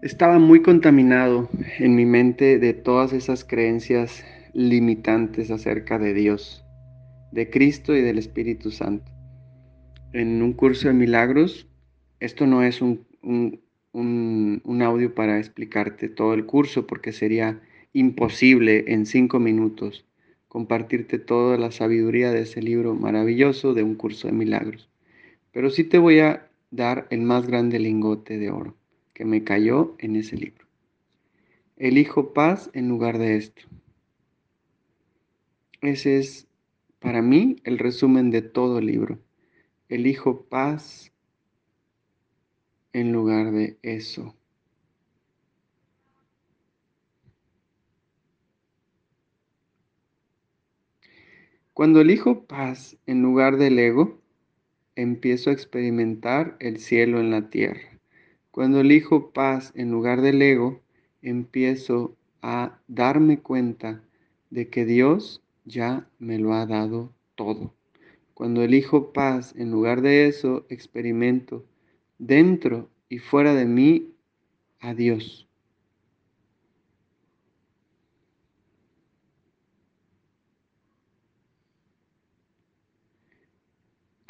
Estaba muy contaminado en mi mente de todas esas creencias limitantes acerca de Dios, de Cristo y del Espíritu Santo. En un curso de milagros, esto no es un, un, audio para explicarte todo el curso porque sería imposible en cinco minutos compartirte toda la sabiduría de ese libro maravilloso de un curso de milagros. Pero sí te voy a dar el más grande lingote de oro que me cayó en ese libro. Elijo paz en lugar de esto. Ese es para mí el resumen de todo el libro. Elijo paz en lugar de eso. Cuando elijo paz en lugar del ego, empiezo a experimentar el cielo en la tierra. Cuando elijo paz en lugar del ego, empiezo a darme cuenta de que Dios ya me lo ha dado todo. Cuando elijo paz en lugar de eso, experimento dentro y fuera de mí a Dios.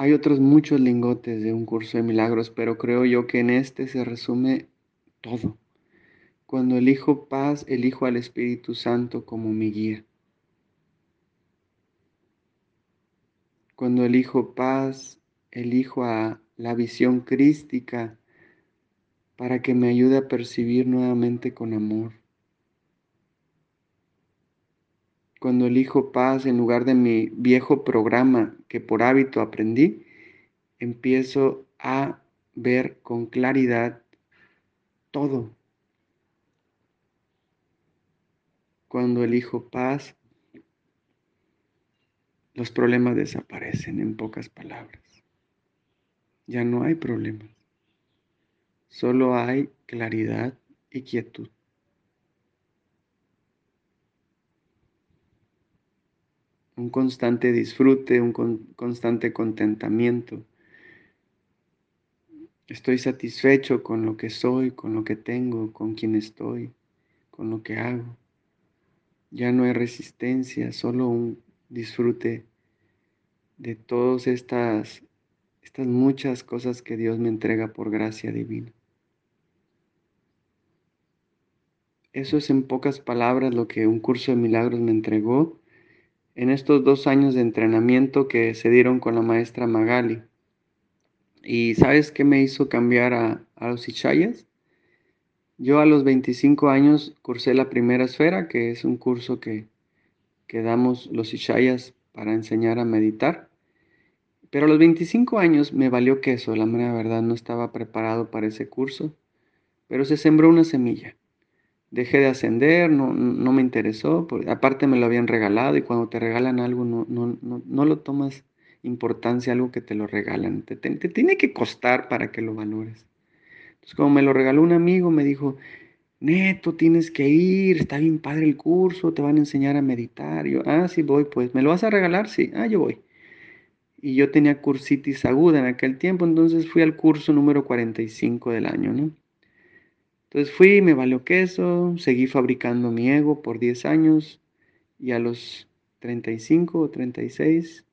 Hay otros muchos lingotes de un curso de milagros, pero creo yo que en este se resume todo. Cuando elijo paz, elijo al Espíritu Santo como mi guía. Cuando elijo paz, elijo a la visión crística para que me ayude a percibir nuevamente con amor. Cuando elijo paz en lugar de mi viejo programa que por hábito aprendí, empiezo a ver con claridad todo. Cuando elijo paz, los problemas desaparecen en pocas palabras. Ya no hay problemas. Solo hay claridad y quietud. Un constante disfrute, un constante contentamiento. Estoy satisfecho con lo que soy, con lo que tengo, con quien estoy, con lo que hago. Ya no hay resistencia, solo un disfrute de todas estas, estas muchas cosas que Dios me entrega por gracia divina. Eso es en pocas palabras lo que un curso de milagros me entregó en estos dos años de entrenamiento que se dieron con la maestra Magali. ¿Y sabes qué me hizo cambiar a, los Ichayas? Yo a los 25 años cursé la primera esfera, que es un curso que, que damos los Ichayas para enseñar a meditar. Pero a los 25 años me valió queso, la mera verdad no estaba preparado para ese curso, pero se sembró una semilla dejé de ascender, no, no me interesó, porque aparte me lo habían regalado y cuando te regalan algo no, no, no, lo tomas importancia, algo que te lo regalan, te, te, tiene que costar para que lo valores. Entonces como me lo regaló un amigo, me dijo, Neto, tienes que ir, está bien padre el curso, te van a enseñar a meditar. yo, ah, sí voy, pues, ¿me lo vas a regalar? Sí, ah, yo voy. Y yo tenía cursitis aguda en aquel tiempo, entonces fui al curso número 45 del año, ¿no? Entonces fui, me valió queso, seguí fabricando mi ego por 10 años y a los 35 o 36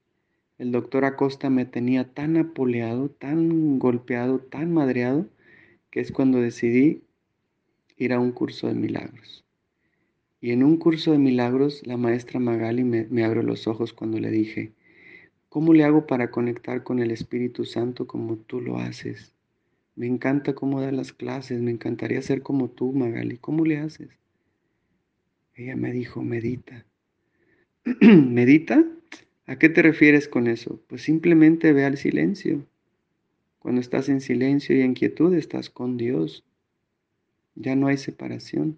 el doctor Acosta me tenía tan apoleado, tan golpeado, tan madreado, que es cuando decidí ir a un curso de milagros. Y en un curso de milagros la maestra Magali me, me abrió los ojos cuando le dije, ¿cómo le hago para conectar con el Espíritu Santo como tú lo haces? Me encanta cómo da las clases, me encantaría ser como tú, Magali. ¿Cómo le haces? Ella me dijo, medita. ¿Medita? ¿A qué te refieres con eso? Pues simplemente ve al silencio. Cuando estás en silencio y en quietud, estás con Dios. Ya no hay separación.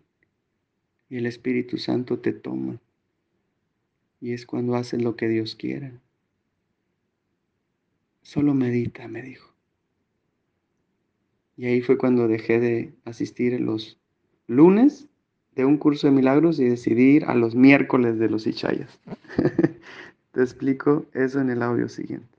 Y el Espíritu Santo te toma. Y es cuando haces lo que Dios quiera. Solo medita, me dijo. Y ahí fue cuando dejé de asistir los lunes de un curso de milagros y decidí ir a los miércoles de los Ichayas. Te explico eso en el audio siguiente.